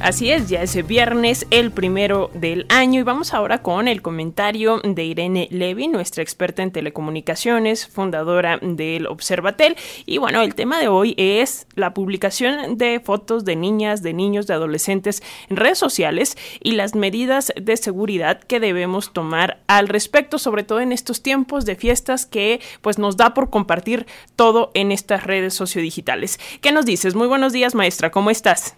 Así es, ya es viernes, el primero del año, y vamos ahora con el comentario de Irene Levy, nuestra experta en telecomunicaciones, fundadora del Observatel. Y bueno, el tema de hoy es la publicación de fotos de niñas, de niños, de adolescentes en redes sociales y las medidas de seguridad que debemos tomar al respecto, sobre todo en estos tiempos de fiestas que pues nos da por compartir todo en estas redes sociodigitales. ¿Qué nos dices? Muy buenos días, maestra, ¿cómo estás?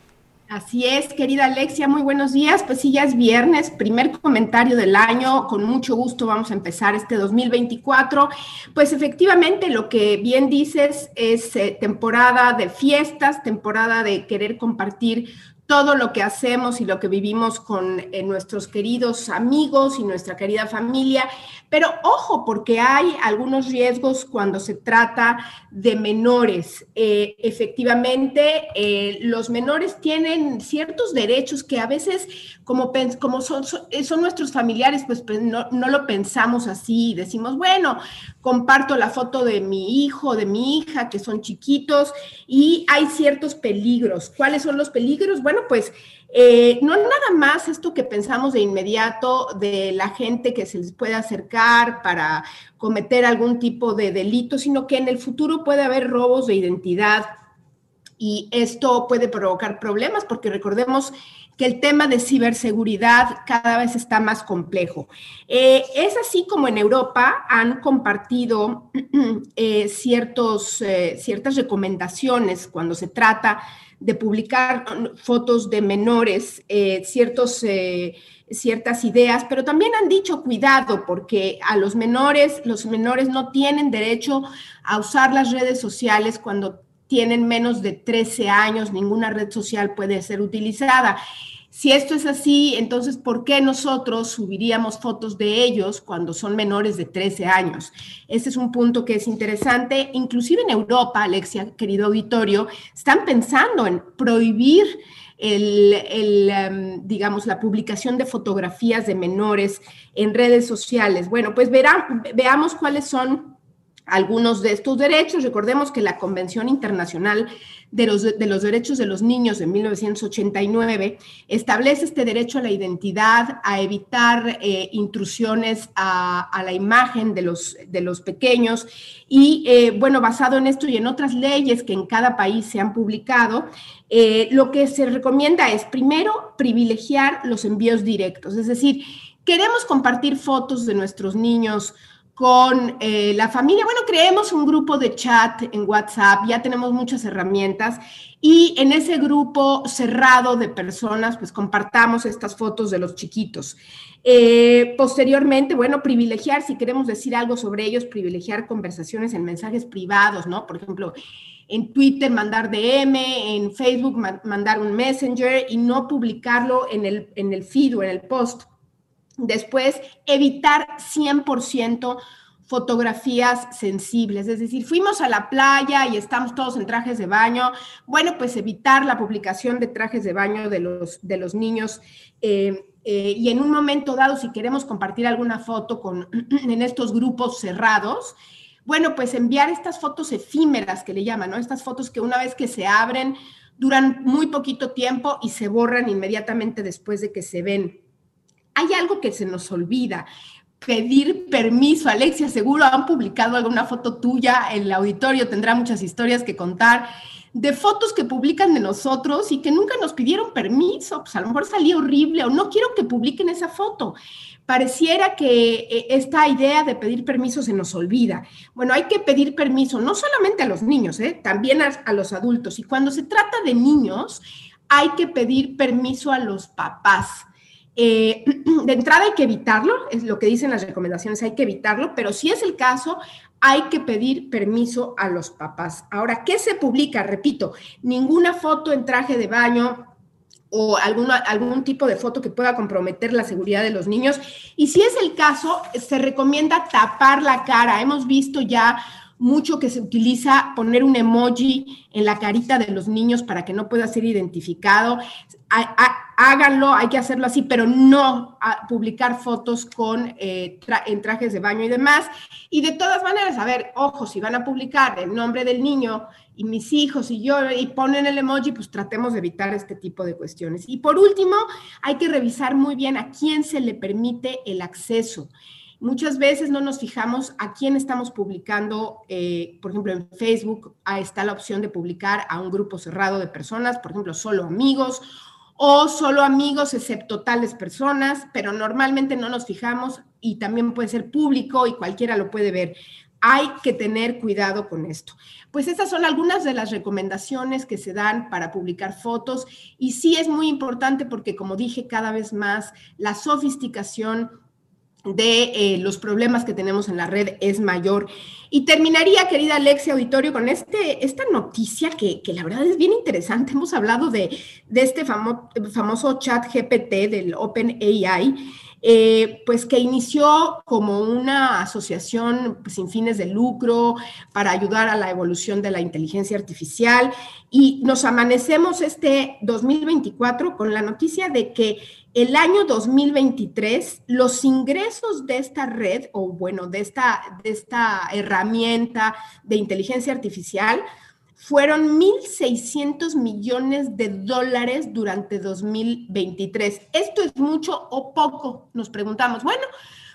Así es, querida Alexia, muy buenos días. Pues sí, ya es viernes, primer comentario del año. Con mucho gusto vamos a empezar este 2024. Pues efectivamente, lo que bien dices es eh, temporada de fiestas, temporada de querer compartir todo lo que hacemos y lo que vivimos con eh, nuestros queridos amigos y nuestra querida familia. Pero ojo, porque hay algunos riesgos cuando se trata de menores. Eh, efectivamente, eh, los menores tienen ciertos derechos que a veces, como, son, nuestros familiares, pues, pues no, no, lo pensamos así. Decimos, bueno, comparto la foto de mi hijo, de mi hija, que son chiquitos, y hay ciertos peligros. ¿Cuáles son los peligros? Bueno, pues eh, no nada más esto que pensamos de inmediato de la gente que se les puede acercar para cometer algún tipo de delito, sino que en el futuro puede haber robos de identidad y esto puede provocar problemas porque recordemos que el tema de ciberseguridad cada vez está más complejo. Eh, es así como en Europa han compartido eh, ciertos, ciertas recomendaciones cuando se trata de publicar fotos de menores, eh, ciertos, eh, ciertas ideas, pero también han dicho cuidado porque a los menores, los menores no tienen derecho a usar las redes sociales cuando tienen menos de 13 años, ninguna red social puede ser utilizada. Si esto es así, entonces, ¿por qué nosotros subiríamos fotos de ellos cuando son menores de 13 años? Este es un punto que es interesante. Inclusive en Europa, Alexia, querido auditorio, están pensando en prohibir el, em, digamos, la publicación de fotografías de menores en redes sociales. Bueno, pues veamos cuáles son algunos de estos derechos. Recordemos que la Convención Internacional de los, de los, Derechos de los Niños de 1989 establece este derecho a la identidad, a evitar eh, intrusiones a, la imagen de los, de los pequeños y, eh, bueno, basado en esto y en otras leyes que en cada país se han publicado, eh, lo que se recomienda es, primero, privilegiar los envíos directos, es decir, queremos compartir fotos de nuestros niños con eh, la familia. Bueno, creemos un grupo de chat en WhatsApp, ya tenemos muchas herramientas y en ese grupo cerrado de personas, pues compartamos estas fotos de los chiquitos. Eh, posteriormente, bueno, privilegiar, si queremos decir algo sobre ellos, privilegiar conversaciones en mensajes privados, ¿no? Por ejemplo, en Twitter mandar DM, en Facebook mandar un Messenger y no publicarlo en el, en el feed o en el post Después, evitar 100% fotografías sensibles, es decir, fuimos a la playa y estamos todos en trajes de baño, bueno, pues evitar la publicación de trajes de baño de los, de los niños. Eh, eh, y en un momento dado, si queremos compartir alguna foto con, en estos grupos cerrados, bueno, pues enviar estas fotos efímeras que le llaman, ¿no? Estas fotos que una vez que se abren, duran muy poquito tiempo y se borran inmediatamente después de que se ven hay algo que se nos olvida. Pedir permiso. Alexia, seguro han publicado alguna foto tuya. El auditorio tendrá muchas historias que contar de fotos que publican de nosotros y que nunca nos pidieron permiso. Pues a lo mejor salía horrible o no quiero que publiquen esa foto. Pareciera que eh, esta idea de pedir permiso se nos olvida. Bueno, hay que pedir permiso no solamente a los niños, ¿eh? también a, a los adultos. Y cuando se trata de niños, hay que pedir permiso a los papás eh, de entrada hay que evitarlo, es lo que dicen las recomendaciones, hay que evitarlo, pero si es el caso, hay que pedir permiso a los papás. Ahora, ¿qué se publica? Repito, ninguna foto en traje de baño o algún tipo de foto que pueda comprometer la seguridad de los niños. Y si es el caso, se recomienda tapar la cara. Hemos visto ya mucho que se utiliza poner un emoji en la carita de los niños para que no pueda ser identificado. Háganlo, hay que hacerlo así, pero no publicar fotos con eh, en trajes de baño y demás. Y de todas maneras, a ver, ojo, si van a publicar el nombre del niño y mis hijos y yo y ponen el emoji, pues tratemos de evitar este tipo de cuestiones. Y por último, hay que revisar muy bien a quién se le permite el acceso. Muchas veces no nos fijamos a quién estamos publicando, eh, por ejemplo, en Facebook ahí está la opción de publicar a un grupo cerrado de personas, por ejemplo, solo amigos o solo amigos excepto tales personas, pero normalmente no nos fijamos y también puede ser público y cualquiera lo puede ver. Hay que tener cuidado con esto. Pues estas son algunas de las recomendaciones que se dan para publicar fotos y sí es muy importante porque, como dije, cada vez más la sofisticación de eh, los problemas que tenemos en la red es mayor. Y terminaría, querida Alexia Auditorio, con este, esta noticia que, la verdad es bien interesante. Hemos hablado de, este famoso chat GPT del OpenAI, eh, pues que inició como una asociación sin fines de lucro para ayudar a la evolución de la inteligencia artificial. Y nos amanecemos este 2024 con la noticia de que el año 2023, los ingresos de esta red, o bueno, de esta, de esta herramienta de inteligencia artificial, fueron 1.600 millones de dólares durante 2023. ¿Esto es mucho o poco? Nos preguntamos. Bueno,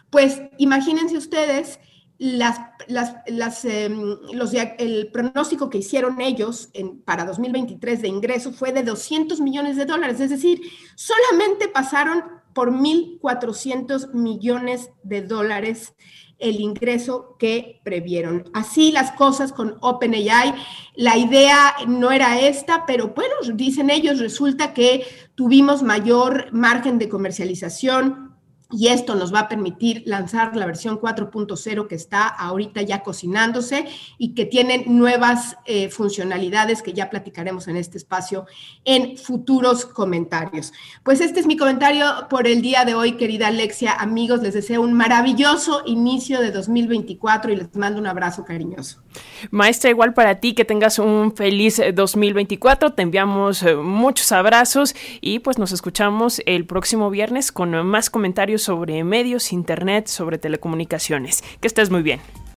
pues imagínense ustedes las, las, em, los, el pronóstico que hicieron ellos en, para 2023 de ingreso fue de 200 millones de dólares, es decir, solamente pasaron por 1.400 millones de dólares el ingreso que previeron. Así las cosas con OpenAI. La idea no era esta, pero bueno, dicen ellos, resulta que tuvimos mayor margen de comercialización, y esto nos va a permitir lanzar la versión 4.0 que está ahorita ya cocinándose y que tiene nuevas eh, funcionalidades que ya platicaremos en este espacio en futuros comentarios. Pues este es mi comentario por el día de hoy, querida Alexia. Amigos, les deseo un maravilloso inicio de 2024 y les mando un abrazo cariñoso. Maestra, igual para ti, que tengas un feliz 2024. Te enviamos eh, muchos abrazos y pues nos escuchamos el próximo viernes con más comentarios sobre medios, internet, sobre telecomunicaciones. Que estés muy bien.